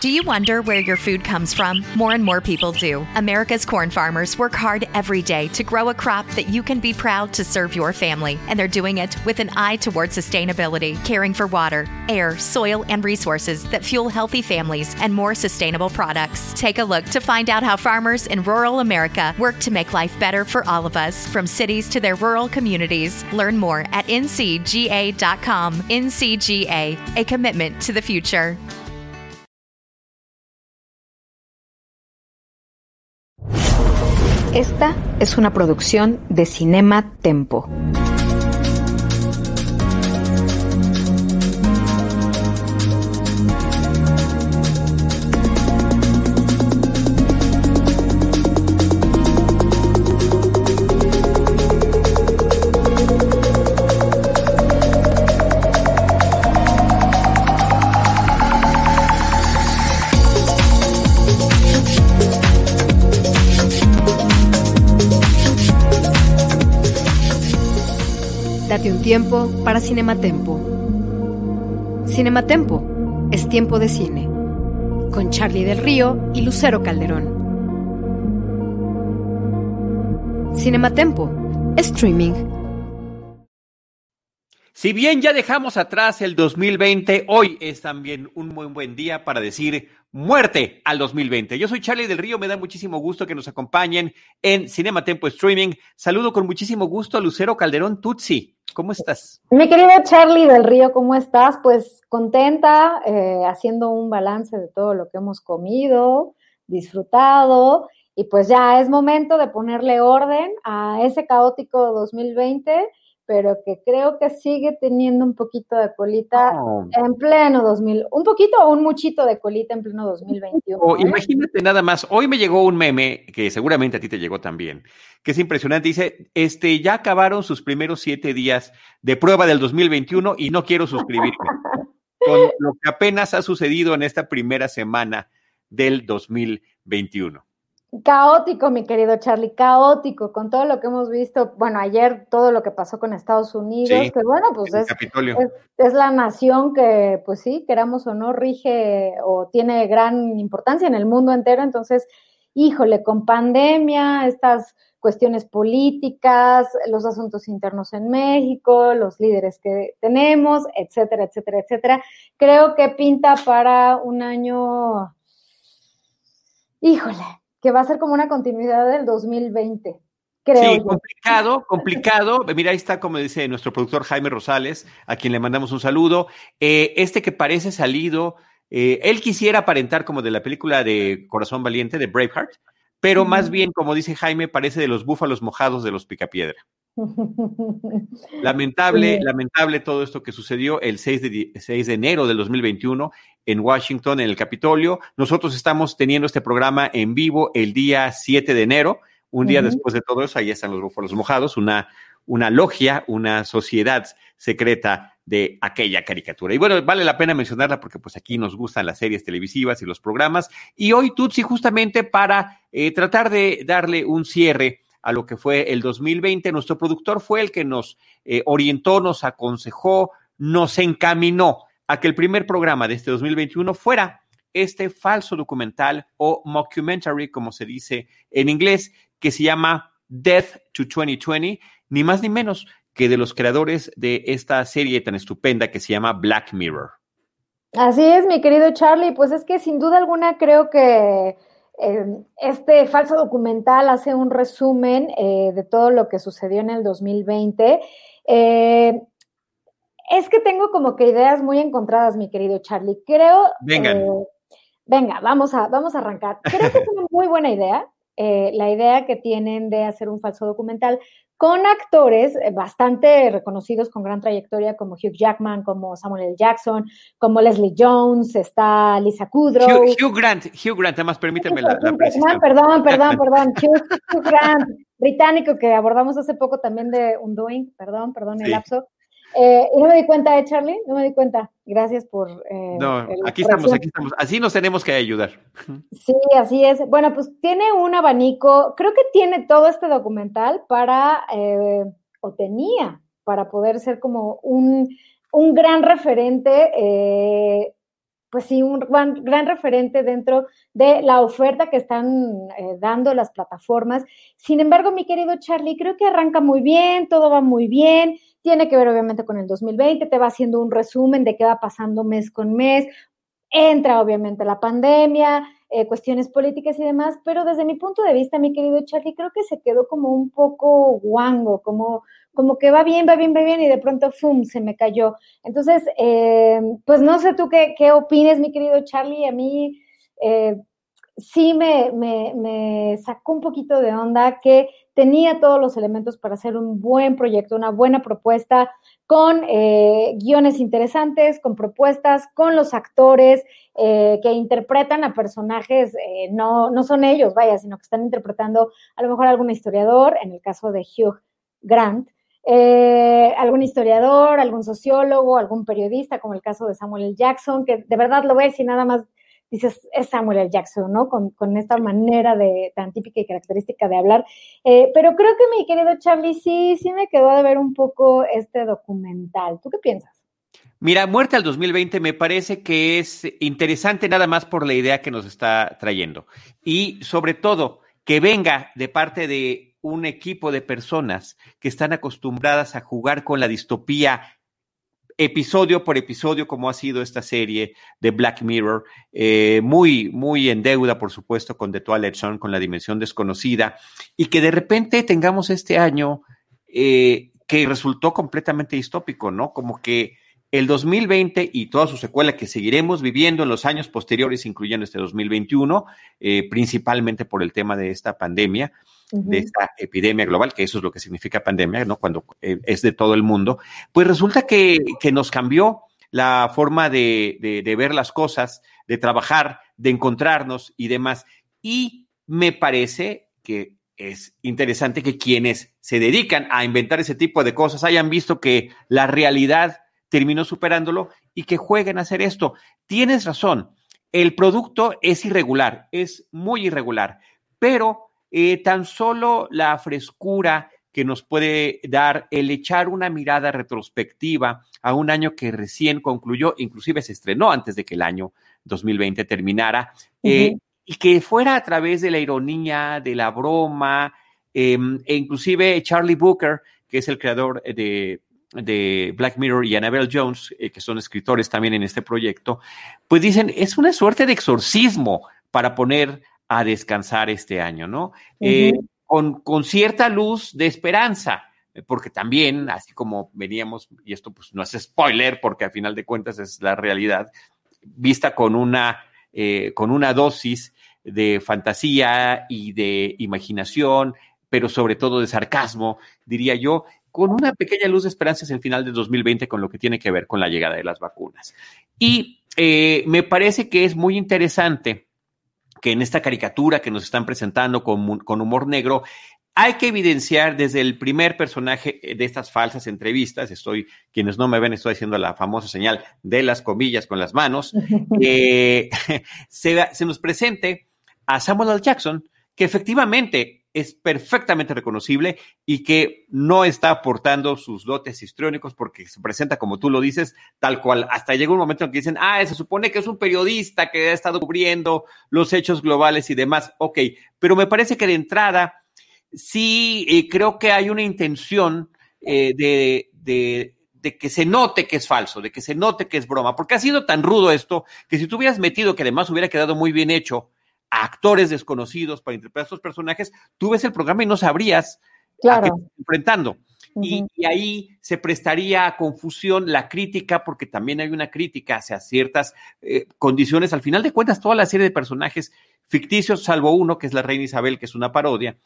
Do you wonder where your food comes from? More and more people do. America's corn farmers work hard every day to grow a crop that you can be proud to serve your family, and they're doing it with an eye toward sustainability, caring for water, air, soil, and resources that fuel healthy families and more sustainable products. Take a look to find out how farmers in rural America work to make life better for all of us, from cities to their rural communities. Learn more at ncga.com. NCGA, a commitment to the future. Esta es una producción de Cinema Tempo. Tiempo para Cinematempo. Cinematempo es tiempo de cine. Con Charlie del Río y Lucero Calderón. Cinematempo, streaming. Si bien ya dejamos atrás el 2020, hoy es también un muy buen día para decir muerte al 2020. Yo soy Charlie del Río, me da muchísimo gusto que nos acompañen en Cinema Tempo Streaming. Saludo con muchísimo gusto a Lucero Calderón Tutsi. ¿Cómo estás? Mi querido Charlie del Río, ¿cómo estás? Pues contenta, eh, haciendo un balance de todo lo que hemos comido, disfrutado, y pues ya es momento de ponerle orden a ese caótico 2020 pero que creo que sigue teniendo un poquito de colita Oh. en pleno 2000, un poquito o un muchito de colita en pleno 2021. O ¿eh? imagínate nada más, hoy me llegó un meme que seguramente a ti te llegó también, que es impresionante. Dice, este, ya acabaron sus primeros siete días de prueba del 2021 y no quiero suscribirme. con lo que apenas ha sucedido en esta primera semana del 2021. Caótico, mi querido Charlie, caótico, con todo lo que hemos visto, bueno, ayer todo lo que pasó con Estados Unidos, Sí, que bueno, pues es la nación que, pues sí, queramos o no, rige o tiene gran importancia en el mundo entero. Entonces, híjole, con pandemia, estas cuestiones políticas, los asuntos internos en México, los líderes que tenemos, etcétera, etcétera, etcétera. Creo que pinta para un año, híjole, que va a ser como una continuidad del 2020. Creo Sí, yo. complicado, complicado. Mira, ahí está, como dice nuestro productor Jaime Rosales, a quien le mandamos un saludo. Eh, este que parece salido, eh, él quisiera aparentar como de la película de Corazón Valiente, de Braveheart, pero más bien, como dice Jaime, parece de los búfalos mojados de los Picapiedra. Lamentable, Sí. lamentable todo esto que sucedió el 6 de, di- 6 de enero del 2021 en Washington, en el Capitolio. Nosotros estamos teniendo este programa en vivo el día 7 de enero, un día después de todo eso, ahí están los búfalos mojados, una, una logia, una sociedad secreta de aquella caricatura. Y bueno, vale la pena mencionarla porque pues aquí nos gustan las series televisivas y los programas. Y hoy Tutsi justamente para eh, tratar de darle un cierre a lo que fue el 2020. Nuestro productor fue el que nos eh, orientó, nos aconsejó, nos encaminó a que el primer programa de este 2021 fuera este falso documental o mockumentary, como se dice en inglés, que se llama Death to 2020, ni más ni menos que de los creadores de esta serie tan estupenda que se llama Black Mirror. Así es, mi querido Charlie, pues es que sin duda alguna creo que este falso documental hace un resumen eh, de todo lo que sucedió en el 2020. Eh, es que tengo como que ideas muy encontradas, mi querido Charlie. Creo. Vengan. eh, venga, vamos a, vamos a arrancar. Creo que es una muy buena idea. eh, la idea que tienen de hacer un falso documental con actores eh, bastante reconocidos con gran trayectoria como Hugh Jackman, como Samuel L. Jackson, como Leslie Jones, está Lisa Kudrow. Hugh, Hugh Grant, Hugh Grant, además permíteme la, la precisión. Perdón, perdón, perdón. Hugh, Hugh Grant, británico que abordamos hace poco también de Undoing, perdón, perdón el Sí. lapso. Eh, y no me di cuenta, ¿eh, Charlie? No me di cuenta. Gracias por. eh, No, aquí estamos, aquí estamos. Así nos tenemos que ayudar. Sí, así es. Bueno, pues tiene un abanico, creo que tiene todo este documental para, eh, o tenía, para poder ser como un, un gran referente, eh, pues sí, un gran, gran, referente dentro de la oferta que están eh, dando las plataformas. Sin embargo, mi querido Charlie, creo que arranca muy bien, todo va muy bien, tiene que ver obviamente con el 2020, te va haciendo un resumen de qué va pasando mes con mes, entra obviamente la pandemia, eh, cuestiones políticas y demás, pero desde mi punto de vista, mi querido Charlie, creo que se quedó como un poco guango, como, como que va bien, va bien, va bien, y de pronto, ¡fum!, se me cayó. Entonces, eh, pues no sé tú qué, qué opines, mi querido Charlie, a mí eh, sí me, me, me sacó un poquito de onda que tenía todos los elementos para hacer un buen proyecto, una buena propuesta, con eh, guiones interesantes, con propuestas, con los actores eh, que interpretan a personajes, eh, no, no son ellos, vaya, sino que están interpretando a lo mejor algún historiador, en el caso de Hugh Grant, algún historiador, algún sociólogo, algún periodista, como el caso de Samuel L. Jackson, que de verdad lo a decir nada más dices, es Samuel L. Jackson, ¿no? Con, con, esta manera de tan típica y característica de hablar. Eh, pero creo que mi querido Charlie, sí, sí me quedó de ver un poco este documental. ¿Tú qué piensas? Mira, Muerte al 2020 me parece que es interesante nada más por la idea que nos está trayendo. Y sobre todo, que venga de parte de un equipo de personas que están acostumbradas a jugar con la distopía episodio por episodio, como ha sido esta serie de Black Mirror, eh, muy, muy en deuda, por supuesto, con The Twilight Zone, con la dimensión desconocida, y que de repente tengamos este año eh, que resultó completamente distópico, ¿no? Como que el 2020 y toda su secuela que seguiremos viviendo en los años posteriores, incluyendo este 2021, eh, principalmente por el tema de esta pandemia, de esta epidemia global, que eso es lo que significa pandemia, ¿no? Cuando eh, es de todo el mundo, pues resulta que, nos cambió la forma de, de, ver las cosas, de trabajar, de encontrarnos y demás. Y me parece que es interesante que quienes se dedican a inventar ese tipo de cosas hayan visto que la realidad terminó superándolo y que jueguen a hacer esto. Tienes razón, el producto es irregular, es muy irregular, pero eh, tan solo la frescura que nos puede dar el echar una mirada retrospectiva a un año que recién concluyó, inclusive se estrenó antes de que el año 2020 terminara, eh, y que fuera a través de la ironía, de la broma, em, e inclusive Charlie Booker, que es el creador de, de Black Mirror y Annabelle Jones, eh, que son escritores también en este proyecto, pues dicen, es una suerte de exorcismo para poner a descansar este año, ¿no? Eh, con, con, cierta luz de esperanza, porque también, así como veníamos, y esto pues no es spoiler, porque al final de cuentas es la realidad, vista con una, eh, con una dosis de fantasía y de imaginación, pero sobre todo de sarcasmo, diría yo, con una pequeña luz de esperanza es el final de 2020 con lo que tiene que ver con la llegada de las vacunas. Y eh, me parece que es muy interesante que en esta caricatura que nos están presentando con, con humor negro, hay que evidenciar desde el primer personaje de estas falsas entrevistas, estoy, quienes no me ven, estoy haciendo la famosa señal de las comillas con las manos, que se, se, nos presente a Samuel L. Jackson, que efectivamente es perfectamente reconocible y que no está aportando sus dotes histriónicos porque se presenta, como tú lo dices, tal cual. Hasta llega un momento en que dicen, ah, se supone que es un periodista que ha estado cubriendo los hechos globales y demás. Ok, pero me parece que de entrada sí eh, creo que hay una intención eh, de, de, de que se note que es falso, de que se note que es broma, porque ha sido tan rudo esto que si tú hubieras metido, que además hubiera quedado muy bien hecho, actores desconocidos para interpretar a estos personajes, tú ves el programa y no sabrías a qué estás enfrentando. y, ahí se prestaría a confusión la crítica, porque también hay una crítica hacia ciertas eh, condiciones. Al final de cuentas, toda la serie de personajes ficticios, salvo uno, que es la reina Isabel, que es una parodia,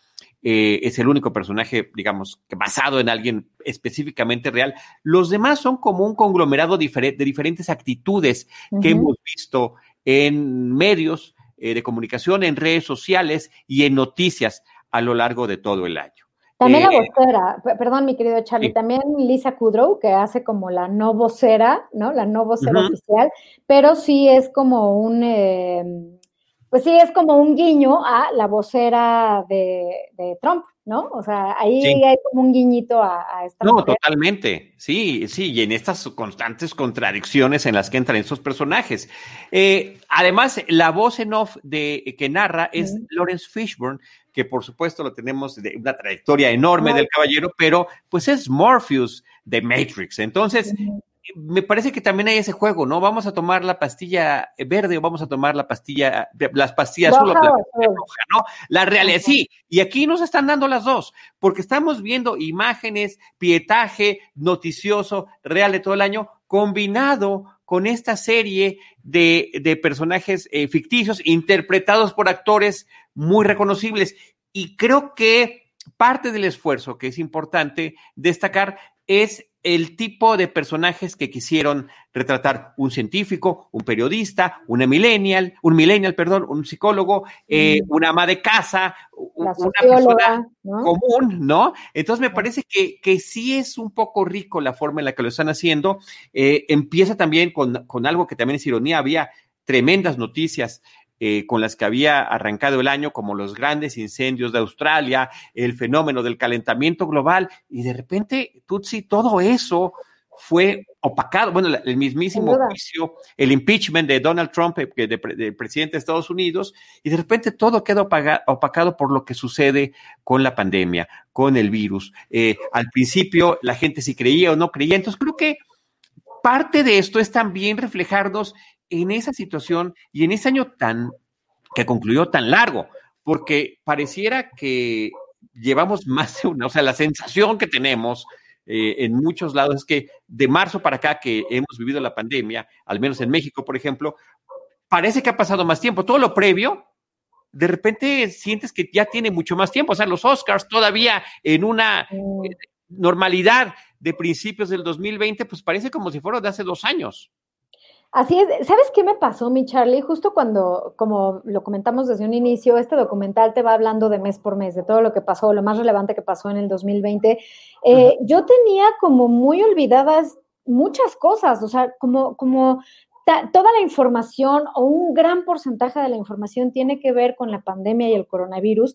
eh, es el único personaje, digamos, basado en alguien específicamente real. Los demás son como un conglomerado de diferentes actitudes que hemos visto en medios, eh, de comunicación, en redes sociales y en noticias a lo largo de todo el año. También la eh, vocera, perdón, mi querido Charlie, también Lisa Kudrow, que hace como la no vocera, ¿no? La no vocera oficial, pero sí es como un, eh, pues sí es como un guiño a la vocera de, Trump, ¿no? O sea, ahí hay como un guiñito a, esta. No, totalmente. Sí, sí, y en estas constantes contradicciones en las que entran estos personajes. Eh, además, la voz en off de que narra es Lawrence Fishburne, que por supuesto lo tenemos de una trayectoria enorme del caballero, pero pues es Morpheus de Matrix. Entonces, me parece que también hay ese juego, ¿no? Vamos a tomar la pastilla verde o vamos a tomar la pastilla, las pastillas azul o la roja, ¿no? La realidad, sí, y aquí nos están dando las dos, porque estamos viendo imágenes, pietaje noticioso, real de todo el año, combinado con esta serie de, de personajes eh, ficticios interpretados por actores muy reconocibles. Y creo que parte del esfuerzo que es importante destacar es el tipo de personajes que quisieron retratar un científico, un periodista, una millennial, un millennial, perdón, un psicólogo, eh, mm. una ama de casa, una persona común, ¿no? Entonces me parece que, que, sí es un poco rico la forma en la que lo están haciendo. Eh, empieza también con, con algo que también es ironía, había tremendas noticias eh, con las que había arrancado el año, como los grandes incendios de Australia, el fenómeno del calentamiento global, y de repente, Tutsi, todo eso fue opacado. Bueno, el mismísimo juicio, el impeachment de Donald Trump, eh, de, presidente de Estados Unidos, y de repente todo queda opacado por lo que sucede con la pandemia, con el virus. Eh, al principio la gente si creía o no creía, entonces creo que parte de esto es también reflejarnos en esa situación y en ese año tan que concluyó tan largo, porque pareciera que llevamos más de una, o sea, la sensación que tenemos eh, en muchos lados es que de marzo para acá que hemos vivido la pandemia, al menos en México, por ejemplo, parece que ha pasado más tiempo. Todo lo previo, de repente sientes que ya tiene mucho más tiempo. O sea, los Oscars todavía en una mm. eh, normalidad de principios del 2020, pues parece como si fuera de hace dos años. Así es, ¿sabes qué me pasó, mi Charlie? Justo cuando, como lo comentamos desde un inicio, este documental te va hablando de mes por mes, de todo lo que pasó, lo más relevante que pasó en el 2020. Eh, yo tenía como muy olvidadas muchas cosas, o sea, como, como toda la información o un gran porcentaje de la información tiene que ver con la pandemia y el coronavirus,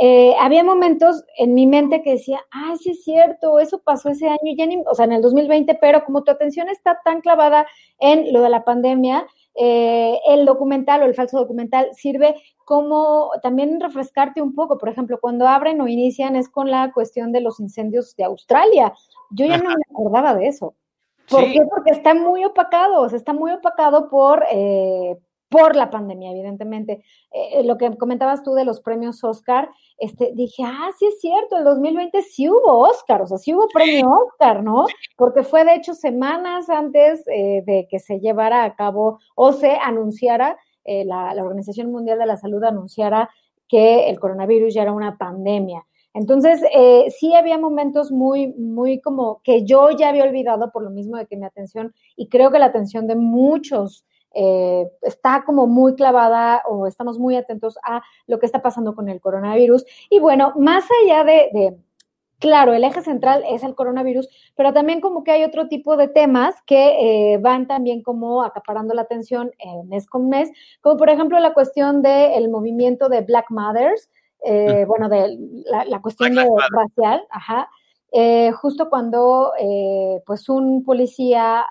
eh, había momentos en mi mente que decía, ah, sí es cierto, eso pasó ese año, ya o sea, en el 2020, pero como tu atención está tan clavada en lo de la pandemia, eh, el documental o el falso documental sirve como también refrescarte un poco. Por ejemplo, cuando abren o inician es con la cuestión de los incendios de Australia. Yo ya no me acordaba de eso. ¿Por qué? Porque está muy opacado, o sea, está muy opacado por, eh, por la pandemia, evidentemente. Eh, lo que comentabas tú de los premios Oscar, este, dije, ah, sí es cierto, el 2020 sí hubo Oscar, o sea, sí hubo premio Oscar, ¿no? Porque fue de hecho semanas antes eh, de que se llevara a cabo o se anunciara, eh, la, la Organización Mundial de la Salud anunciara que el coronavirus ya era una pandemia. Entonces, eh, sí había momentos muy, muy como que yo ya había olvidado por lo mismo de que mi atención, y creo que la atención de muchos eh, está como muy clavada o estamos muy atentos a lo que está pasando con el coronavirus. Y bueno, más allá de, claro, el eje central es el coronavirus, pero también como que hay otro tipo de temas que eh, van también como acaparando la atención mes con mes, como por ejemplo la cuestión del movimiento de Black Mothers, eh, bueno, de la, cuestión de racial, ajá. justo cuando pues un policía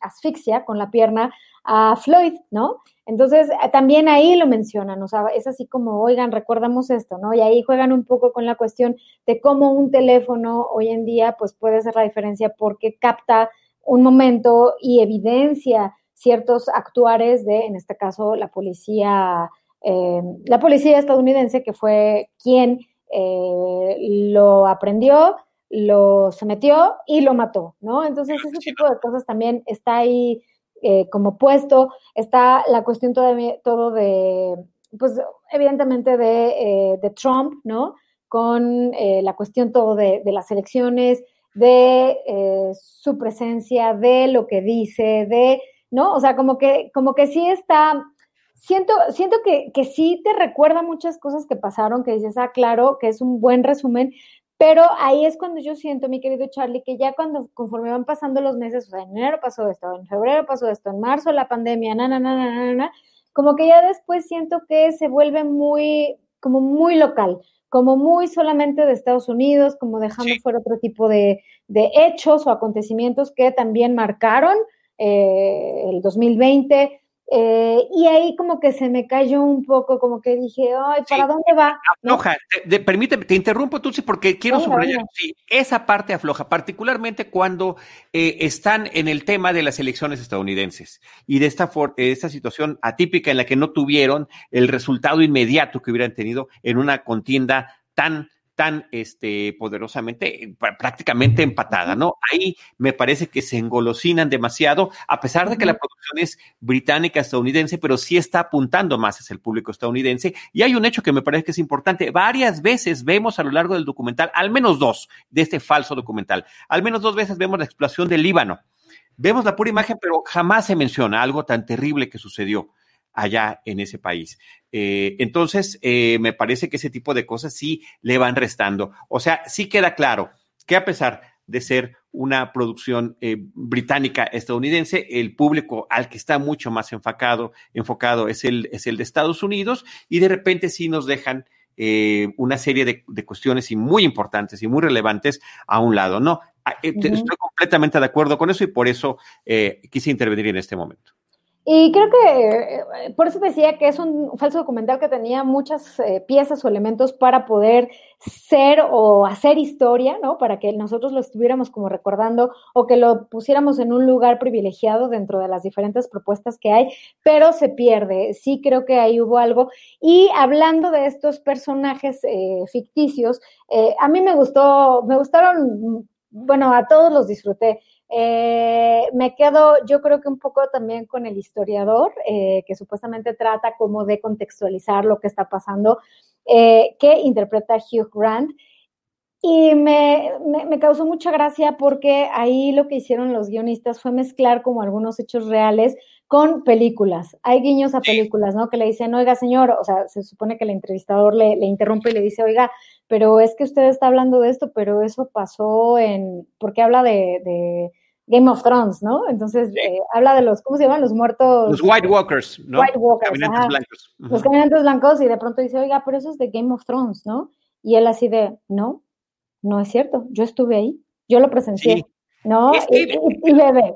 asfixia con la pierna a Floyd, ¿no? Entonces, eh, también ahí lo mencionan, o sea, es así como, oigan, recordamos esto, ¿no? Y ahí juegan un poco con la cuestión de cómo un teléfono hoy en día, pues puede ser la diferencia porque capta un momento y evidencia ciertos actuares de, en este caso, la policía, eh, la policía estadounidense, que fue quien eh, lo aprendió, lo sometió y lo mató, ¿no? Entonces, ese tipo de cosas también está ahí eh, como puesto, está la cuestión todavía, todo de, pues evidentemente de, eh, de Trump, ¿no? Con eh, la cuestión todo de, de las elecciones, de su presencia, de lo que dice, de, ¿no? O sea, como que, como que sí está, siento, siento que, que sí te recuerda muchas cosas que pasaron, que dices, ah, claro, que es un buen resumen, pero ahí es cuando yo siento, mi querido Charlie, que ya cuando conforme van pasando los meses, o sea, en enero pasó esto, en febrero pasó esto, en marzo la pandemia, na, na, na, na, na, como que ya después siento que se vuelve muy, como muy local, como muy solamente de Estados Unidos, como dejando fuera otro tipo de, de, hechos o acontecimientos que también marcaron eh, el 2020 eh, y ahí como que se me cayó un poco, como que dije, ay, ¿para dónde va? Afloja, te, permíteme, te interrumpo, Tutsi, porque quiero subrayar, sí, esa parte afloja, particularmente cuando eh, están en el tema de las elecciones estadounidenses. Y de esta, esta situación atípica en la que no tuvieron el resultado inmediato que hubieran tenido en una contienda tan tan este, poderosamente, prácticamente empatada, ¿no? Ahí me parece que se engolosinan demasiado, a pesar de que la producción es británica, estadounidense, pero sí está apuntando más hacia el público estadounidense. Y hay un hecho que me parece que es importante. Varias veces vemos a lo largo del documental, al menos dos de este falso documental, al menos dos veces vemos la explosión del Líbano. Vemos la pura imagen, pero jamás se menciona algo tan terrible que sucedió allá en ese país. Eh, entonces, eh, me parece que ese tipo de cosas sí le van restando. O sea, sí queda claro que a pesar de ser una producción eh, británica estadounidense, el público al que está mucho más enfocado, enfocado es, el, es el de Estados Unidos y de repente sí nos dejan una serie de, cuestiones y muy importantes y muy relevantes a un lado, ¿no? Ah, estoy completamente de acuerdo con eso y por eso quise intervenir en este momento. Y creo que eh, por eso decía que es un falso documental que tenía muchas eh, piezas o elementos para poder ser o hacer historia, ¿no? Para que nosotros lo estuviéramos como recordando o que lo pusiéramos en un lugar privilegiado dentro de las diferentes propuestas que hay, pero se pierde. Sí creo que ahí hubo algo. Y hablando de estos personajes eh, ficticios, a mí me gustó, me gustaron, bueno, a todos los disfruté. Eh, me quedo, yo creo que un poco también con el historiador, eh, que supuestamente trata como de contextualizar lo que está pasando, eh, que interpreta Hugh Grant. Y me, me, causó mucha gracia porque ahí lo que hicieron los guionistas fue mezclar como algunos hechos reales con películas. Hay guiños a películas, ¿no? Que le dicen, oiga, señor, o sea, se supone que el entrevistador le, le interrumpe y le dice, oiga, pero es que usted está hablando de esto, pero eso pasó en, porque habla de Game of Thrones, ¿no? Entonces eh, habla de los, ¿cómo se llaman? Los muertos. Los White Walkers, ¿no? White Walkers. Caminantes blancos. Los caminantes blancos y de pronto dice, oiga, pero eso es de Game of Thrones, ¿no? Y él así de, no, no es cierto, yo estuve ahí, yo lo presencié, ¿no? y, bebé.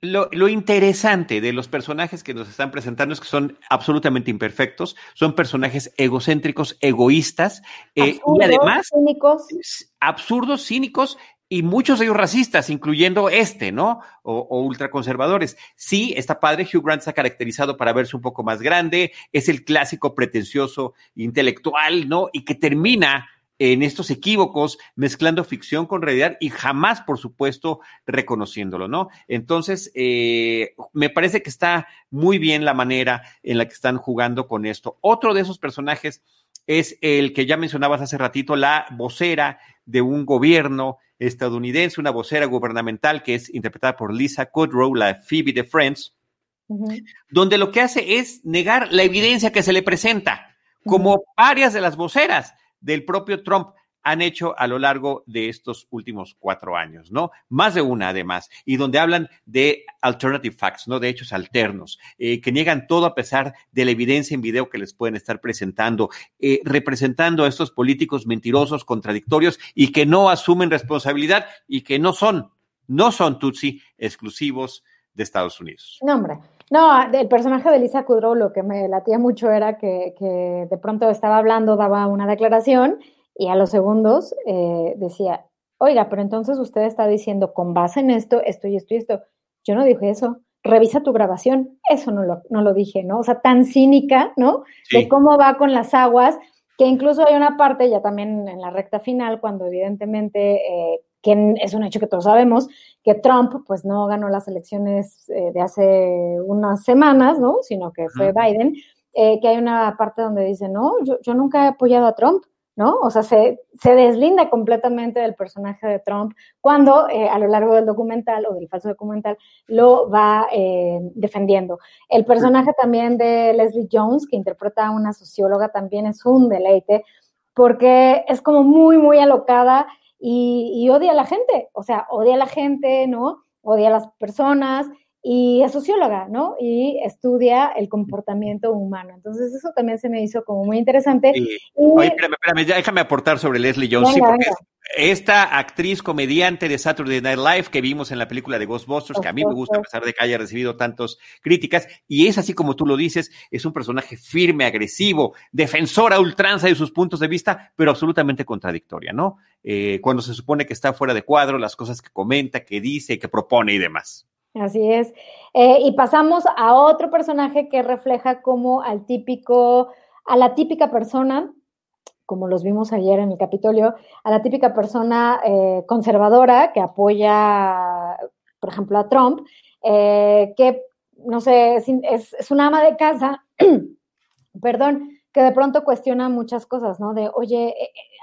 Lo, lo, interesante de los personajes que nos están presentando es que son absolutamente imperfectos, son personajes egocéntricos, egoístas eh, y además cínicos. absurdos, cínicos y muchos de ellos racistas, incluyendo este, ¿no? O, ultraconservadores. Sí, está padre, Hugh Grant está caracterizado para verse un poco más grande, es el clásico pretencioso intelectual, ¿no? Y que termina en estos equívocos, mezclando ficción con realidad y jamás, por supuesto, reconociéndolo, ¿no? Entonces, eh, me parece que está muy bien la manera en la que están jugando con esto. Otro de esos personajes es el que ya mencionabas hace ratito, la vocera de un gobierno estadounidense, una vocera gubernamental que es interpretada por Lisa Kudrow, la Phoebe de Friends, donde lo que hace es negar la evidencia que se le presenta, como varias de las voceras del propio Trump han hecho a lo largo de estos últimos cuatro años, ¿no? Más de una, además, y donde hablan de alternative facts, ¿no? De hechos alternos, eh, que niegan todo a pesar de la evidencia en video que les pueden estar presentando, eh, representando a estos políticos mentirosos, contradictorios y que no asumen responsabilidad y que no son, no son Tutsi exclusivos de Estados Unidos. No, hombre. No, el personaje de Lisa Kudrow lo que me latía mucho era que, que de pronto estaba hablando, daba una declaración y a los segundos eh, decía, oiga, pero entonces usted está diciendo con base en esto, esto y esto y esto. Yo no dije eso. Revisa tu grabación. Eso no lo, no lo dije, ¿no? O sea, tan cínica, ¿no? De cómo va con las aguas, que incluso hay una parte ya también en la recta final, cuando evidentemente, eh, que es un hecho que todos sabemos, que Trump pues no ganó las elecciones eh, de hace unas semanas, ¿no? Sino que fue Biden, que hay una parte donde dice, no, yo, yo nunca he apoyado a Trump. ¿No? O sea, se, se, deslinda completamente del personaje de Trump cuando eh, a lo largo del documental o del falso documental lo va eh, defendiendo. El personaje también de Leslie Jones, que interpreta a una socióloga, también es un deleite porque es como muy, muy alocada y, y odia a la gente, o sea, odia a la gente, ¿no? Odia a las personas y es socióloga, ¿no? Y estudia el comportamiento humano. Entonces, eso también se me hizo como muy interesante. Oye, espérame, espérame, déjame aportar sobre Leslie Jones. sí, porque esta actriz comediante de Saturday Night Live que vimos en la película de Ghostbusters, que a mí me gusta a pesar de que haya recibido tantas críticas, y es así como tú lo dices, es un personaje firme, agresivo, defensora ultranza de sus puntos de vista, pero absolutamente contradictoria, ¿no? Eh, cuando se supone que está fuera de cuadro, las cosas que comenta, que dice, que propone y demás. Así es. Eh, y pasamos a otro personaje que refleja como al típico, a la típica persona, como los vimos ayer en el Capitolio, a la típica persona eh, conservadora que apoya, por ejemplo, a Trump, eh, que, no sé, es, es una ama de casa, perdón, que de pronto cuestiona muchas cosas, ¿no? De, oye,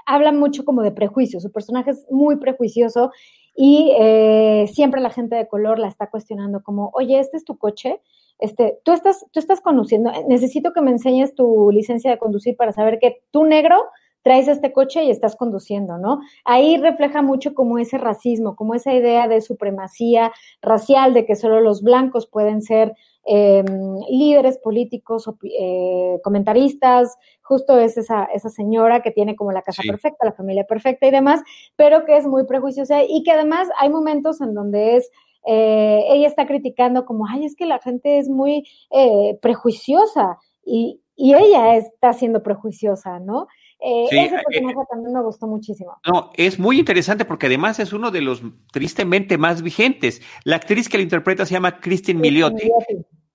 habla mucho como de prejuicio, su personaje es muy prejuicioso y eh, siempre la gente de color la está cuestionando como, oye, este es tu coche, este, tú estás, tú estás conduciendo, necesito que me enseñes tu licencia de conducir para saber que tú negro traes este coche y estás conduciendo, ¿no? Ahí refleja mucho como ese racismo, como esa idea de supremacía racial, de que solo los blancos pueden ser Em, líderes políticos, eh, comentaristas, justo es esa, esa señora que tiene como la casa perfecta, la familia perfecta y demás, pero que es muy prejuiciosa y que además hay momentos en donde es eh, ella está criticando como, ay, es que la gente es muy eh, prejuiciosa y, y, ella está siendo prejuiciosa, ¿no? Eh, ese eh, personaje también me gustó muchísimo. No, es muy interesante porque además es uno de los tristemente más vigentes. La actriz que la interpreta se llama Christine Milioti.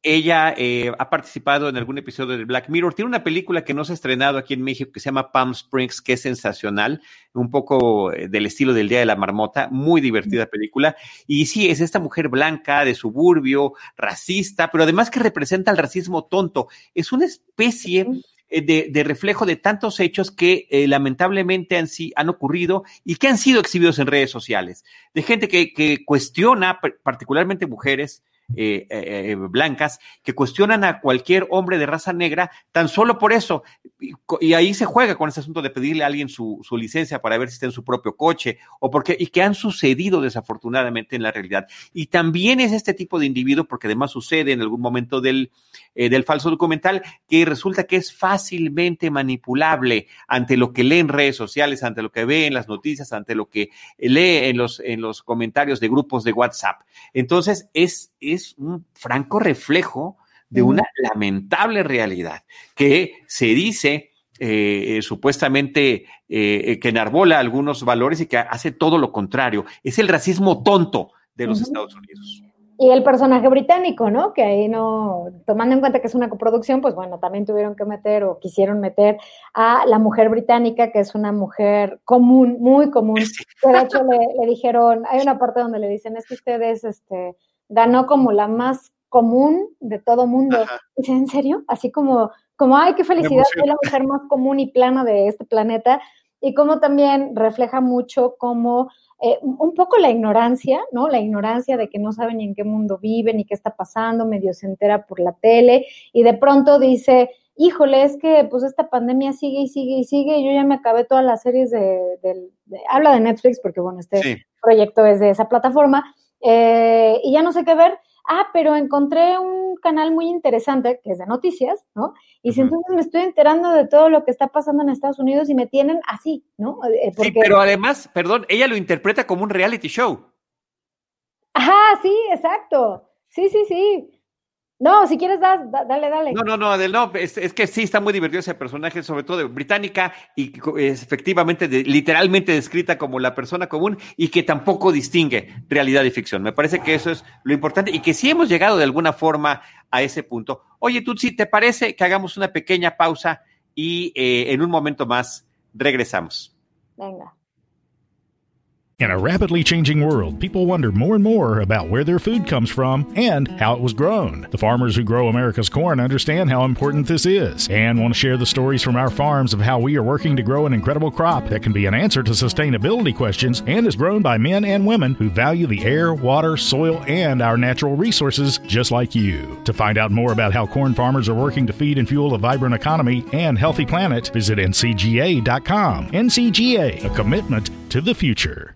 Ella eh, ha participado en algún episodio de Black Mirror. Tiene una película que no se ha estrenado aquí en México que se llama Palm Springs, que es sensacional, un poco del estilo del Día de la Marmota, muy divertida película. Y sí, es esta mujer blanca, de suburbio, racista, pero además que representa el racismo tonto. Es una especie eh, de, reflejo de tantos hechos que eh, lamentablemente han, han, ocurrido y que han sido exhibidos en redes sociales, de gente que, que cuestiona, particularmente mujeres, eh, eh, eh, blancas que cuestionan a cualquier hombre de raza negra tan solo por eso. Y, ahí se juega con ese asunto de pedirle a alguien su, su, licencia para ver si está en su propio coche o porque, y que han sucedido desafortunadamente en la realidad. Y también es este tipo de individuo, porque además sucede en algún momento del, del falso documental, que resulta que es fácilmente manipulable ante lo que lee en redes sociales, ante lo que ve en las noticias, ante lo que lee en los, en los comentarios de grupos de WhatsApp. Entonces, es, es es un franco reflejo de una lamentable realidad que se dice eh, eh, supuestamente eh, que enarbola algunos valores y que hace todo lo contrario. Es el racismo tonto de los Estados Unidos. Y el personaje británico, ¿no? Que ahí no, tomando en cuenta que es una coproducción, pues bueno, también tuvieron que meter o quisieron meter a la mujer británica, que es una mujer común, muy común. Que de hecho le, le dijeron, hay una parte donde le dicen, es que ustedes, este, ganó como la más común de todo mundo. Dice, ¿en serio? Así como, como, ay, qué felicidad, soy la mujer más común y plana de este planeta. Y como también refleja mucho como eh, un poco la ignorancia, ¿no? La ignorancia de que no saben ni en qué mundo viven ni qué está pasando, medio se entera por la tele y de pronto dice, híjole, es que pues esta pandemia sigue y sigue y sigue, y yo ya me acabé todas las series de, habla de Netflix, porque bueno, este proyecto es de esa plataforma, eh, y ya no sé qué ver. Ah, pero encontré un canal muy interesante que es de noticias, ¿no? Y si entonces me estoy enterando de todo lo que está pasando en Estados Unidos y me tienen así, ¿no? Eh, sí, pero además, perdón, ella lo interpreta como un reality show. Ajá, sí, exacto. Sí, sí, sí. No, si quieres, dale, dale. No, no, no, no es, que sí está muy divertido ese personaje, sobre todo de británica, y es efectivamente, literalmente descrita como la persona común y que tampoco distingue realidad y ficción. Me parece que eso es lo importante y que sí hemos llegado de alguna forma a ese punto. Oye, Tutsi, ¿te parece que hagamos una pequeña pausa y eh, en un momento más regresamos? Venga. In a rapidly changing world, people wonder more and more about where their food comes from and how it was grown. The farmers who grow America's corn understand how important this is and want to share the stories from our farms of how we are working to grow an incredible crop that can be an answer to sustainability questions and is grown by men and women who value the air, water, soil, and our natural resources just like you. To find out more about how corn farmers are working to feed and fuel a vibrant economy and healthy planet, visit ncga.com. NCGA, a commitment to the future.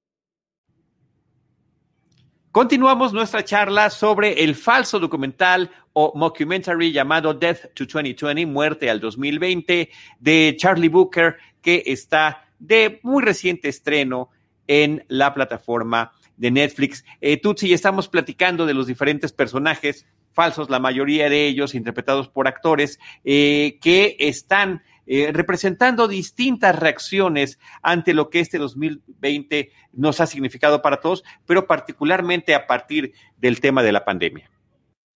Continuamos nuestra charla sobre el falso documental o mockumentary llamado Death to 2020, Muerte al 2020, de Charlie Booker, que está de muy reciente estreno en la plataforma de Netflix. Eh, Tutsi, estamos platicando de los diferentes personajes falsos, la mayoría de ellos interpretados por actores eh, que están eh, representando distintas reacciones ante lo que este 2020 nos ha significado para todos, pero particularmente a partir del tema de la pandemia.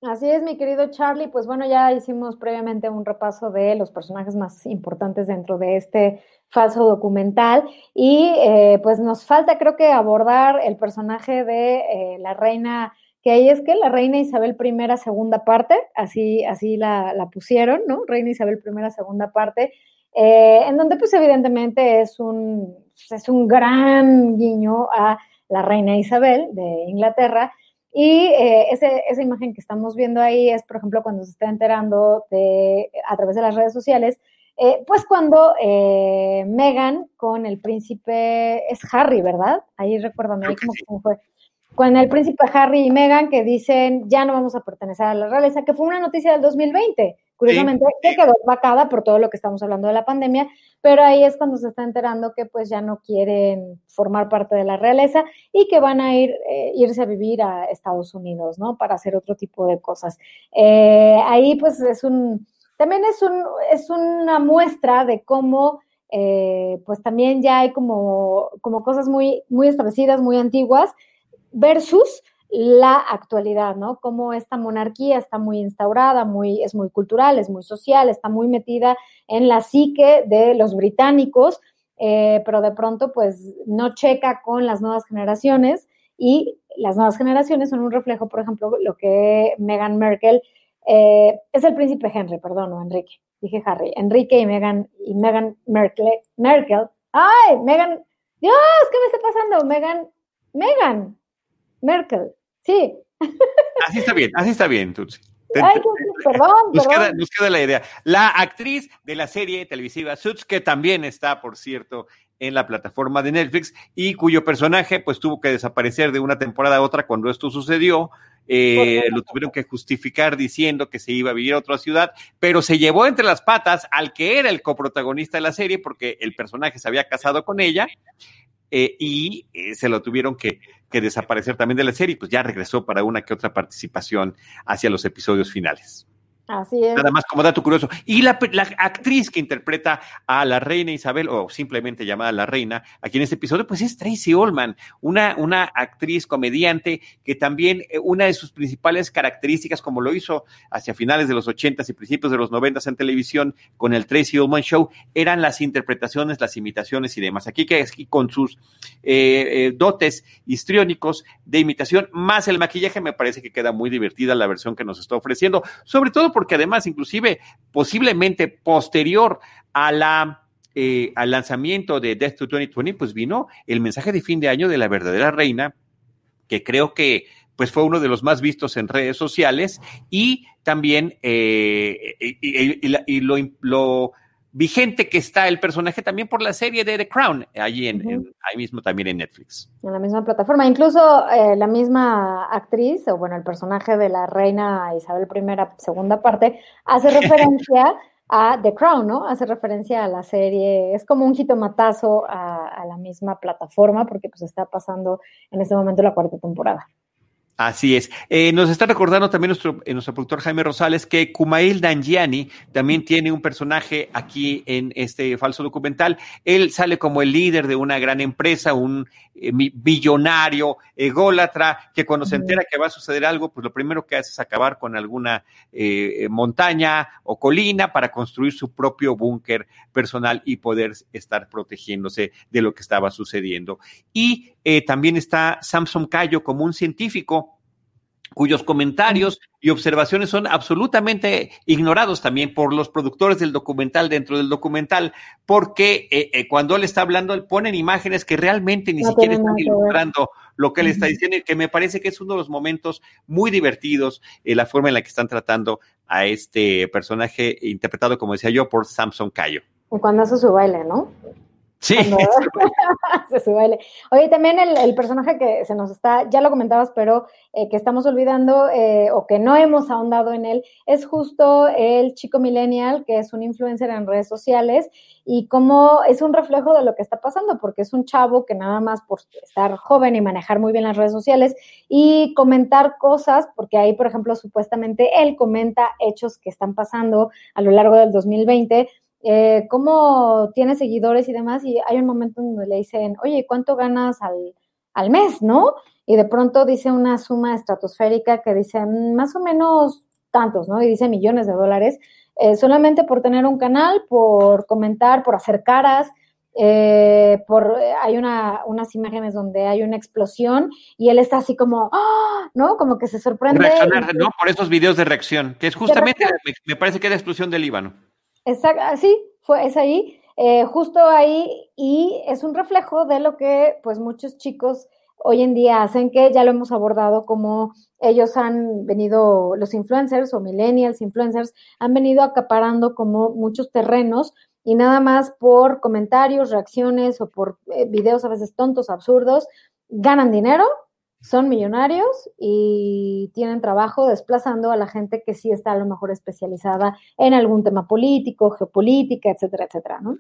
Así es, mi querido Charlie. Pues bueno, ya hicimos previamente un repaso de los personajes más importantes dentro de este falso documental y eh, pues nos falta creo que abordar el personaje de eh, la reina, que ahí es que la reina Isabel I segunda parte, así, así la, la pusieron, ¿no? Reina Isabel I segunda parte, eh, en donde pues evidentemente es un, es un gran guiño a la reina Isabel de Inglaterra. Y eh, ese, esa imagen que estamos viendo ahí es, por ejemplo, cuando se está enterando de, a través de las redes sociales, eh, pues cuando eh, Meghan con el príncipe, es Harry, ¿verdad? Ahí recuérdame, ahí cómo, fue. Con el príncipe Harry y Meghan que dicen, ya no vamos a pertenecer a la realeza, que fue una noticia del 2020. Curiosamente, que quedó vacada por todo lo que estamos hablando de la pandemia, pero ahí es cuando se está enterando que pues ya no quieren formar parte de la realeza y que van a ir, eh, irse a vivir a Estados Unidos, ¿no? Para hacer otro tipo de cosas. Eh, ahí pues es un, también es un, es una muestra de cómo eh, pues también ya hay como, como cosas muy, muy establecidas, muy antiguas, versus la actualidad, ¿no? Cómo esta monarquía está muy instaurada, muy, es muy cultural, es muy social, está muy metida en la psique de los británicos, eh, pero de pronto pues no checa con las nuevas generaciones y las nuevas generaciones son un reflejo, por ejemplo, lo que Meghan Merkel, eh, es el príncipe Henry, perdón, no Enrique, dije Harry, Enrique y Meghan, y Meghan Merkel, Merkel, ay, Meghan, Dios, ¿qué me está pasando? Meghan, Meghan, Merkel, sí. Así está bien, así está bien, Tutsi. Ay, perdón, nos, perdón. Queda, nos queda la idea. La actriz de la serie televisiva Suits, que también está, por cierto, en la plataforma de Netflix y cuyo personaje pues tuvo que desaparecer de una temporada a otra cuando esto sucedió. Eh, lo tuvieron que justificar diciendo que se iba a vivir a otra ciudad, pero se llevó entre las patas al que era el coprotagonista de la serie porque el personaje se había casado con ella eh, y eh, se lo tuvieron que, que, desaparecer también de la serie, pues ya regresó para una que otra participación hacia los episodios finales. Así es. Nada más como dato curioso. Y la, actriz que interpreta a la reina Isabel, o simplemente llamada la reina, aquí en este episodio, pues es Tracy Ullman, una, una actriz comediante que también eh, una de sus principales características, como lo hizo hacia finales de los ochentas y principios de los noventas en televisión con el Tracy Ullman Show, eran las interpretaciones, las imitaciones y demás. Aquí que aquí con sus eh, eh, dotes histriónicos de imitación, más el maquillaje, me parece que queda muy divertida la versión que nos está ofreciendo, sobre todo porque además, inclusive, posiblemente posterior a la eh, al lanzamiento de Death to 2020, pues vino el mensaje de fin de año de la verdadera reina, que creo que pues fue uno de los más vistos en redes sociales y también eh, y, y, lo, lo, vigente que está el personaje también por la serie de The Crown, allí en, uh -huh. en ahí mismo también en Netflix. En la misma plataforma, incluso eh, la misma actriz, o bueno, el personaje de la reina Isabel I, segunda parte, hace referencia a The Crown, ¿no? Hace referencia a la serie, es como un jitomatazo a, a la misma plataforma, porque pues está pasando en este momento la cuarta temporada. Así es. Eh, nos está recordando también nuestro, eh, nuestro productor Jaime Rosales que Kumail Dangiani también tiene un personaje aquí en este falso documental. Él sale como el líder de una gran empresa, un eh, billonario, ególatra, que cuando se entera que va a suceder algo, pues lo primero que hace es acabar con alguna eh, montaña o colina para construir su propio búnker personal y poder estar protegiéndose de lo que estaba sucediendo. Y eh, también está Samson Cayo como un científico cuyos comentarios y observaciones son absolutamente ignorados también por los productores del documental dentro del documental, porque eh, eh, cuando él está hablando, ponen imágenes que realmente ni siquiera están ilustrando lo que él está diciendo, y que me parece que es uno de los momentos muy divertidos, eh, la forma en la que están tratando a este personaje interpretado, como decía yo, por Samson Cayo. Y cuando hace su baile, ¿no? Sí. se baile. Oye, también el, personaje que se nos está, ya lo comentabas, pero eh, que estamos olvidando eh, o que no hemos ahondado en él, es justo el chico millennial, que es un influencer en redes sociales y cómo es un reflejo de lo que está pasando, porque es un chavo que nada más por estar joven y manejar muy bien las redes sociales y comentar cosas, porque ahí, por ejemplo, supuestamente él comenta hechos que están pasando a lo largo del 2020 eh, cómo tiene seguidores y demás, y hay un momento donde le dicen, oye, ¿cuánto ganas al, al mes, no? Y de pronto dice una suma estratosférica que dice mm, más o menos tantos, ¿no? Y dice millones de dólares, eh, solamente por tener un canal, por comentar, por hacer caras, eh, por, hay una, unas imágenes donde hay una explosión y él está así como, ¡ah! ¿no? Como que se sorprende. Reaccionar, ¿no? Por esos videos de reacción, que es justamente, me, parece que es la explosión del Líbano. Exacto, ah, sí, fue, es ahí, eh, justo ahí, y es un reflejo de lo que pues muchos chicos hoy en día hacen, que ya lo hemos abordado, como ellos han venido, los influencers o millennials influencers, han venido acaparando como muchos terrenos y nada más por comentarios, reacciones o por eh, videos a veces tontos, absurdos, ganan dinero son millonarios y tienen trabajo desplazando a la gente que sí está a lo mejor especializada en algún tema político, geopolítica, etcétera, etcétera, ¿no?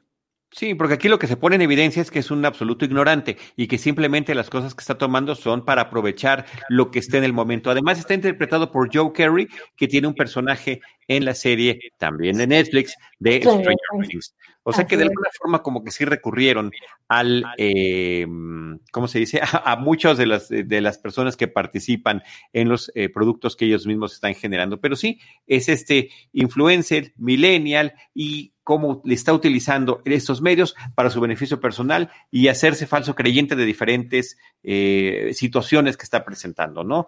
Sí, porque aquí lo que se pone en evidencia es que es un absoluto ignorante y que simplemente las cosas que está tomando son para aprovechar lo que esté en el momento. Además, está interpretado por Joe Carey, que tiene un personaje en la serie también de Netflix de Stranger Things. O sea que de alguna forma como que sí recurrieron al, eh, ¿cómo se dice? A, muchas de las, de las personas que participan en los eh, productos que ellos mismos están generando. Pero sí, es este influencer, millennial y cómo le está utilizando estos medios para su beneficio personal y hacerse falso creyente de diferentes eh, situaciones que está presentando, ¿no?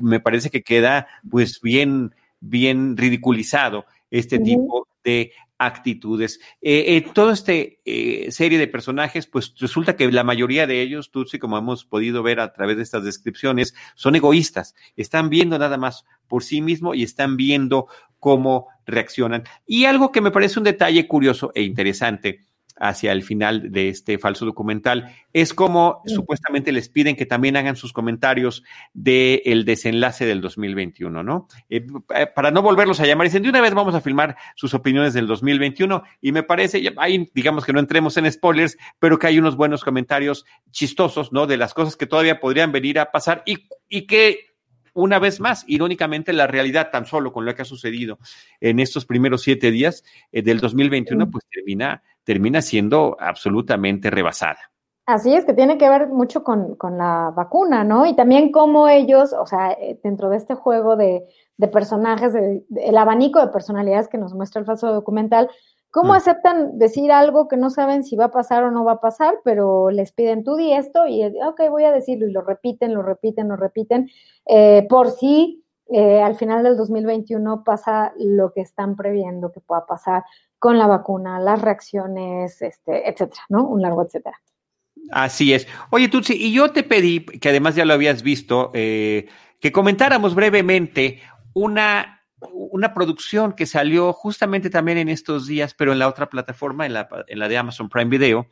me parece que queda pues bien, bien ridiculizado este tipo de actitudes. Eh, eh, toda esta eh, serie de personajes, pues resulta que la mayoría de ellos, Tutsi, como hemos podido ver a través de estas descripciones, son egoístas, están viendo nada más por sí mismo y están viendo cómo reaccionan. Y algo que me parece un detalle curioso e interesante hacia el final de este falso documental, es como supuestamente les piden que también hagan sus comentarios del desenlace del 2021, ¿no? Eh, eh, para no volverlos a llamar, dicen, de una vez vamos a filmar sus opiniones del 2021 y me parece, ahí digamos que no entremos en spoilers, pero que hay unos buenos comentarios chistosos, ¿no? De las cosas que todavía podrían venir a pasar y, y que una vez más, irónicamente, la realidad tan solo con lo que ha sucedido en estos primeros siete días eh, del 2021, pues termina termina siendo absolutamente rebasada. Así es, que tiene que ver mucho con, la vacuna, ¿no? Y también cómo ellos, o sea, eh, dentro de este juego de, personajes, el abanico de personalidades que nos muestra el falso documental, cómo mm. aceptan decir algo que no saben si va a pasar o no va a pasar, pero les piden tú di esto y, ok, voy a decirlo, y lo repiten, lo repiten, lo repiten, eh, por si eh, al final del 2021 pasa lo que están previendo que pueda pasar con la vacuna, las reacciones, este, etcétera, ¿no? Un largo etcétera. Así es. Oye, Tutsi, y yo te pedí, que además ya lo habías visto, eh, que comentáramos brevemente una, una producción que salió justamente también en estos días, pero en la otra plataforma, en la, en la de Amazon Prime Video,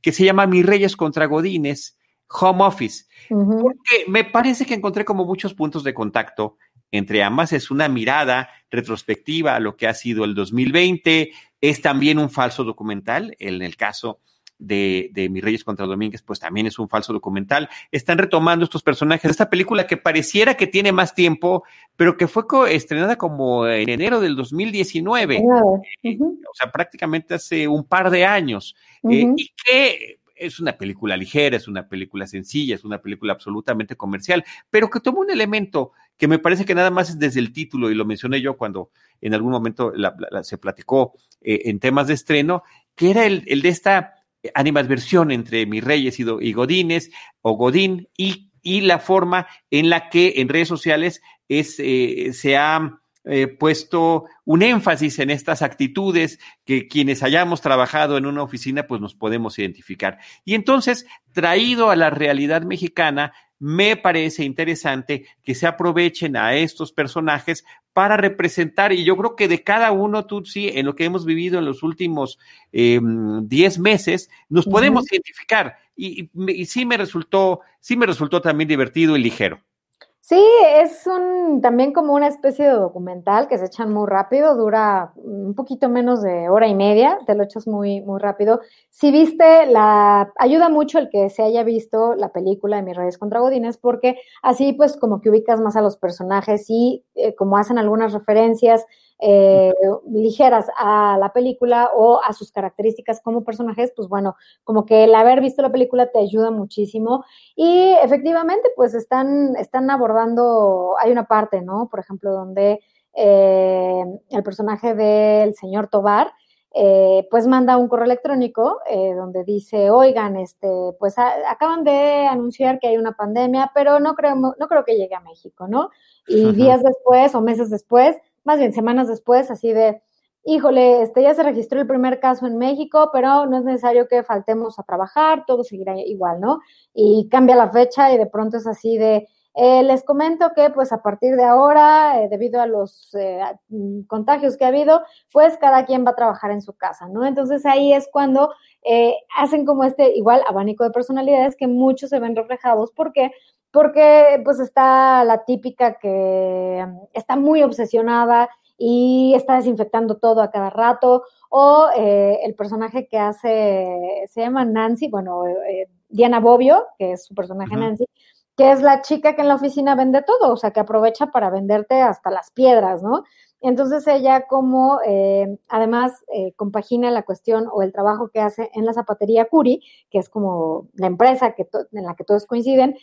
que se llama Mis Reyes contra Godines, Home Office. Porque me parece que encontré como muchos puntos de contacto entre ambas. Es una mirada retrospectiva a lo que ha sido el 2020, es también un falso documental, en el caso de, de Mis Reyes contra Domínguez, pues también es un falso documental. Están retomando estos personajes. Esta película que pareciera que tiene más tiempo, pero que fue estrenada como en enero del 2019, o sea, prácticamente hace un par de años, eh, y que es una película ligera, es una película sencilla, es una película absolutamente comercial, pero que toma un elemento que me parece que nada más es desde el título, y lo mencioné yo cuando en algún momento se platicó eh, en temas de estreno, que era el, de esta animadversión entre mis reyes y, y Godines o Godín y, y, la forma en la que en redes sociales es, eh, se ha eh, puesto un énfasis en estas actitudes que quienes hayamos trabajado en una oficina pues nos podemos identificar. Y entonces, traído a la realidad mexicana, me parece interesante que se aprovechen a estos personajes para representar, y yo creo que de cada uno, sí, en lo que hemos vivido en los últimos 10 eh, meses, nos podemos identificar. Y, y, sí me resultó, sí me resultó también divertido y ligero. Sí, es un también como una especie de documental que se echan muy rápido, dura un poquito menos de hora y media, te lo echas muy, muy rápido. Si viste la, ayuda mucho el que se haya visto la película de Mis Reyes contra Godines, porque así pues como que ubicas más a los personajes y eh, como hacen algunas referencias eh, ligeras a la película o a sus características como personajes, pues bueno, como que el haber visto la película te ayuda muchísimo. Y efectivamente, pues están, están abordando, hay una parte, ¿no? Por ejemplo, donde eh, el personaje del señor Tobar, eh, pues manda un correo electrónico donde dice, oigan, este, pues acaban de anunciar que hay una pandemia, pero no creo, no creo que llegue a México, ¿no? Y días después o meses después más bien semanas después, así de, híjole, este ya se registró el primer caso en México, pero no es necesario que faltemos a trabajar, todo seguirá igual, ¿no? Y cambia la fecha y de pronto es así de, eh, les comento que pues a partir de ahora, eh, debido a los eh, mm, contagios que ha habido, pues cada quien va a trabajar en su casa, ¿no? Entonces ahí es cuando hacen como este igual abanico de personalidades que muchos se ven reflejados porque porque pues está la típica que está muy obsesionada y está desinfectando todo a cada rato, o eh, el personaje que hace, se llama Nancy, bueno, eh, Diana Bobbio, que es su personaje Nancy, que es la chica que en la oficina vende todo, o sea, que aprovecha para venderte hasta las piedras, ¿no? Entonces ella como eh, además compagina la cuestión o el trabajo que hace en la zapatería Curi, que es como la empresa que en la que todos coinciden,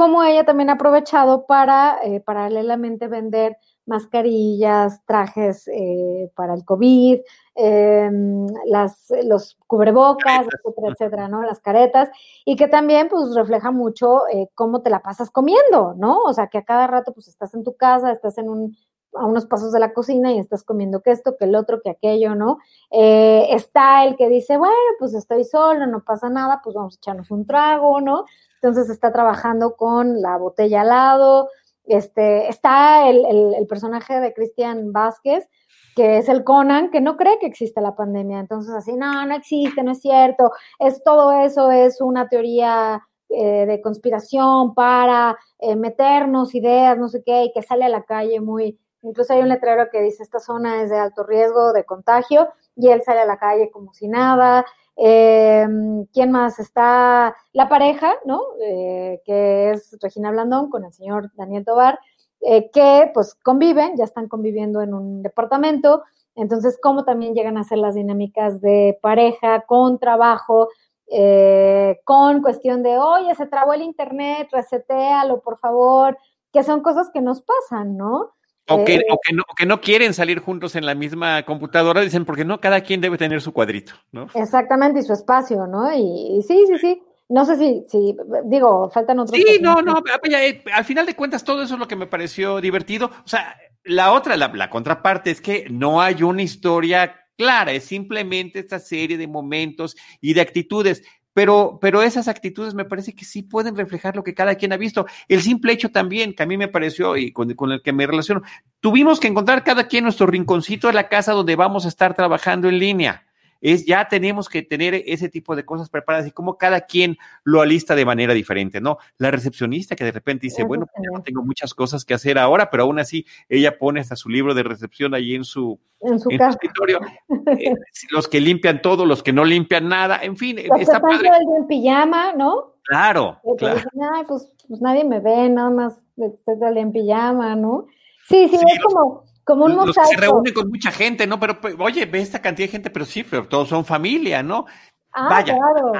como ella también ha aprovechado para eh, paralelamente vender mascarillas, trajes eh, para el COVID, em, las, los cubrebocas, etcétera, etcétera, ¿no? Las caretas, y que también pues refleja mucho eh, cómo te la pasas comiendo, ¿no? O sea, que a cada rato pues estás en tu casa, estás en un, a unos pasos de la cocina y estás comiendo que esto, que el otro, que aquello, ¿no? está el que dice, bueno, pues estoy solo, no pasa nada, pues vamos a echarnos un trago, ¿no? Entonces está trabajando con la botella al lado, este, está el, personaje de Cristian Vázquez, que es el Conan, que no cree que existe la pandemia, entonces así, no, no existe, no es cierto, es todo eso, es una teoría eh, de conspiración para eh, meternos ideas, no sé qué, y que sale a la calle muy, incluso hay un letrero que dice, esta zona es de alto riesgo de contagio, y él sale a la calle como si nada, eh, ¿Quién más? Está la pareja, ¿no? Eh, que es Regina Blandón con el señor Daniel Tobar, eh, que pues conviven, ya están conviviendo en un departamento. Entonces, ¿cómo también llegan a ser las dinámicas de pareja, con trabajo, eh, con cuestión de, oye, se trabó el internet, resetéalo, por favor, que son cosas que nos pasan, ¿no? O que, o, que no, que no quieren salir juntos en la misma computadora, dicen, porque no, cada quien debe tener su cuadrito, ¿no? Exactamente, y su espacio, ¿no? Y, sí, sí, sí. No sé si, si digo, faltan otros. Sí, no, no, eh, al final de cuentas todo eso es lo que me pareció divertido. O sea, la otra, la, la contraparte es que no hay una historia clara, es simplemente esta serie de momentos y de actitudes. Pero, pero esas actitudes me parece que sí pueden reflejar lo que cada quien ha visto. El simple hecho también, que a mí me pareció y con, el que me relaciono, tuvimos que encontrar cada quien nuestro rinconcito de la casa donde vamos a estar trabajando en línea es ya tenemos que tener ese tipo de cosas preparadas y como cada quien lo alista de manera diferente, ¿no? La recepcionista que de repente dice, bueno, pues yo no tengo muchas cosas que hacer ahora, pero aún así ella pone hasta su libro de recepción ahí en su, en su, escritorio. Eh, los que limpian todo, los que no limpian nada, en fin, está padre. en pijama, ¿no? Claro, claro. pues, pues, nadie me ve, nada más estoy en pijama, ¿no? Sí, sí, es como como un se reúnen con mucha gente, ¿no? Pero, pues, oye, ve esta cantidad de gente, pero sí, pero todos son familia, ¿no? Ah, Vaya, claro.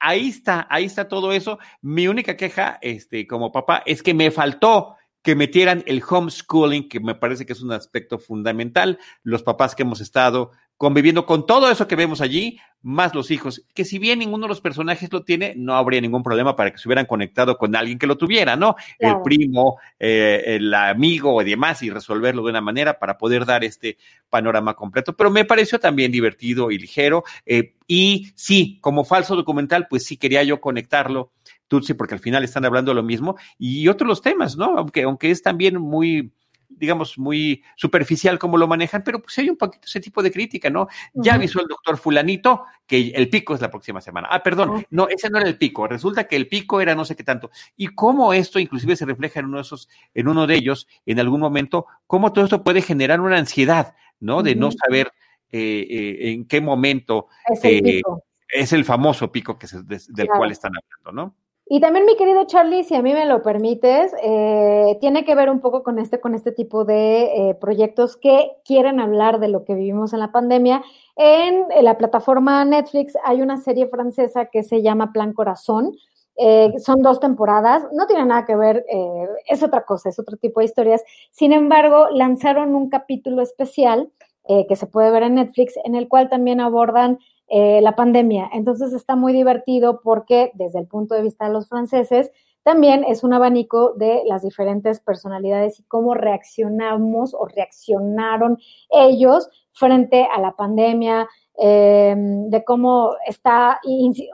ahí está, ahí está todo eso. Mi única queja, este, como papá, es que me faltó que metieran el homeschooling, que me parece que es un aspecto fundamental. Los papás que hemos estado conviviendo con todo eso que vemos allí, más los hijos, que si bien ninguno de los personajes lo tiene, no habría ningún problema para que se hubieran conectado con alguien que lo tuviera, ¿no? El primo, eh, el amigo y demás, y resolverlo de una manera para poder dar este panorama completo. Pero me pareció también divertido y ligero. Eh, y sí, como falso documental, pues sí quería yo conectarlo, Tutsi, porque al final están hablando lo mismo, y otros los temas, ¿no? Aunque, aunque es también muy digamos, muy superficial como lo manejan, pero pues hay un poquito ese tipo de crítica, ¿no? Ya avisó el doctor fulanito que el pico es la próxima semana. Ah, perdón, no, ese no era el pico, resulta que el pico era no sé qué tanto. Y cómo esto inclusive se refleja en uno de esos, en uno de ellos, en algún momento, cómo todo esto puede generar una ansiedad, ¿no? De no saber eh, eh, en qué momento es el, eh, es el famoso pico que del cual están hablando, ¿no? Y también, mi querido Charlie, si a mí me lo permites, eh, tiene que ver un poco con este, con este tipo de eh, proyectos que quieren hablar de lo que vivimos en la pandemia. En, la plataforma Netflix hay una serie francesa que se llama Plan Corazón. Eh, son dos temporadas, no tiene nada que ver, es otra cosa, es otro tipo de historias. Sin embargo, lanzaron un capítulo especial que se puede ver en Netflix, en el cual también abordan eh, la pandemia. Entonces está muy divertido porque desde el punto de vista de los franceses, también es un abanico de las diferentes personalidades y cómo reaccionamos o reaccionaron ellos frente a la pandemia, em, de cómo está,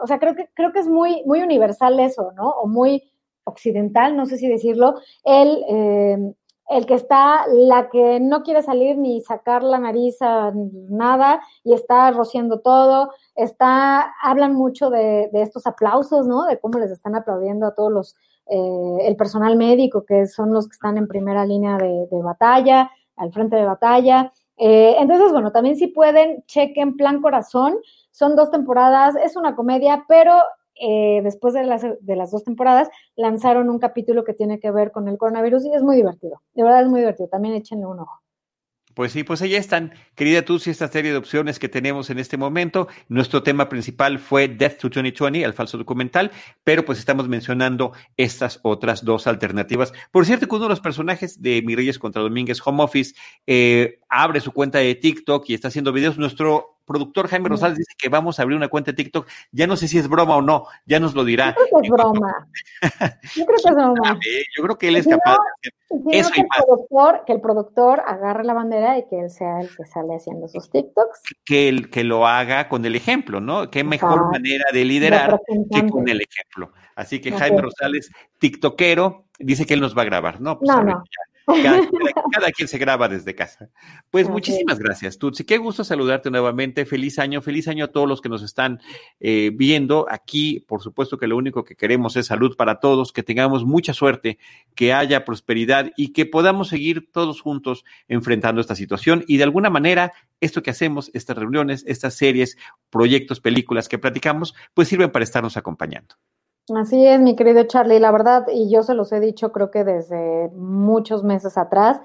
o sea, creo que, creo que es muy, muy universal eso, ¿no? O muy occidental, no sé si decirlo, el em, el que está, la que no quiere salir ni sacar la nariz a nada y está rociando todo, está, hablan mucho de, estos aplausos, ¿no? De cómo les están aplaudiendo a todos los, eh, el personal médico, que son los que están en primera línea de, batalla, al frente de batalla. Eh, entonces, bueno, también si pueden, chequen Plan Corazón, son dos temporadas, es una comedia, pero eh, después de las, de las dos temporadas, lanzaron un capítulo que tiene que ver con el coronavirus y es muy divertido. De verdad es muy divertido. También échenle un ojo. Pues sí, pues ahí están, querida Tusi, esta serie de opciones que tenemos en este momento. Nuestro tema principal fue Death to 2020, el falso documental, pero pues estamos mencionando estas otras dos alternativas. Por cierto, que uno de los personajes de Mi Reyes contra Domínguez Home Office eh, abre su cuenta de TikTok y está haciendo videos. Nuestro productor Jaime Rosales dice que vamos a abrir una cuenta de TikTok. Ya no sé si es broma o no, ya nos lo dirá. Yo creo que es broma. Yo creo que es broma. Yo creo que él es capaz de hacer eso que el, productor, que el productor agarre la bandera y que él sea el que sale haciendo sus TikToks. Que, el, que lo haga con el ejemplo, ¿no? Qué mejor manera de liderar que con el ejemplo. Así que Jaime Rosales, tiktokero, dice que él nos va a grabar, ¿no? Pues no, no. Cada, quien se graba desde casa. Pues muchísimas gracias, Tutsi. Qué gusto saludarte nuevamente. Feliz año, feliz año a todos los que nos están eh, viendo. Aquí, por supuesto que lo único que queremos es salud para todos, que tengamos mucha suerte, que haya prosperidad y que podamos seguir todos juntos enfrentando esta situación. Y de alguna manera, esto que hacemos, estas reuniones, estas series, proyectos, películas que platicamos, pues sirven para estarnos acompañando. Así es, mi querido Charlie, la verdad, y yo se los he dicho creo que desde muchos meses atrás,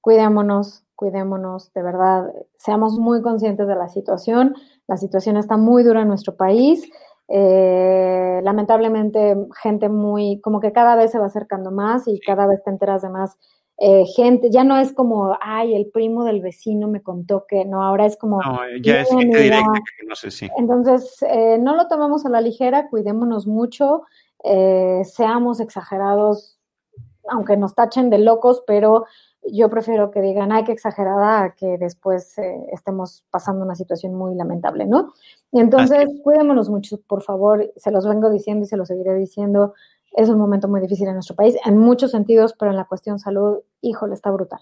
cuidémonos, cuidémonos, de verdad, seamos muy conscientes de la situación. La situación está muy dura en nuestro país. Eh, lamentablemente, gente muy, como que cada vez se va acercando más y cada vez te enteras de más eh, gente, ya no es como, ay, el primo del vecino me contó que, no, ahora es como... No, ya es gente directa que no sé si. Entonces, eh, no lo tomemos a la ligera, cuidémonos mucho, eh, seamos exagerados, aunque nos tachen de locos, pero yo prefiero que digan, ay, qué exagerada, a que después estemos pasando una situación muy lamentable, ¿no? Entonces, cuidémonos mucho, por favor, se los vengo diciendo y se los seguiré diciendo, es un momento muy difícil en nuestro país, en muchos sentidos, pero en la cuestión salud, híjole, está brutal.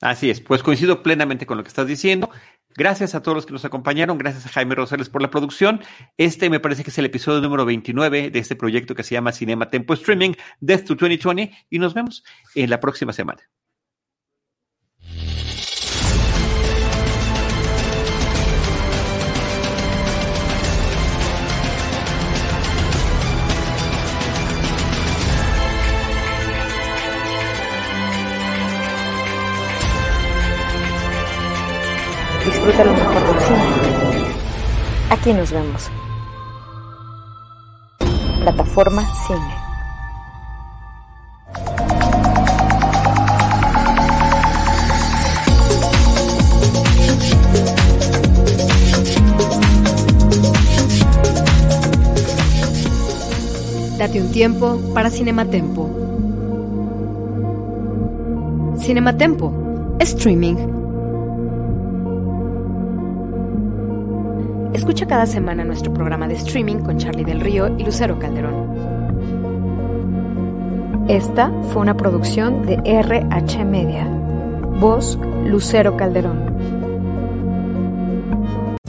Así es, pues coincido plenamente con lo que estás diciendo. Gracias a todos los que nos acompañaron, gracias a Jaime Rosales por la producción. Este me parece que es el episodio número 29 de este proyecto que se llama Cinema Tempo Streaming, Death to 2020, y nos vemos en la próxima semana. Aquí nos vemos. Plataforma Cine. Date un tiempo para Cinematempo. Cinematempo. Streaming Escucha cada semana nuestro programa de streaming con Charlie del Río y Lucero Calderón. Esta fue una producción de RH Media. Voz Lucero Calderón.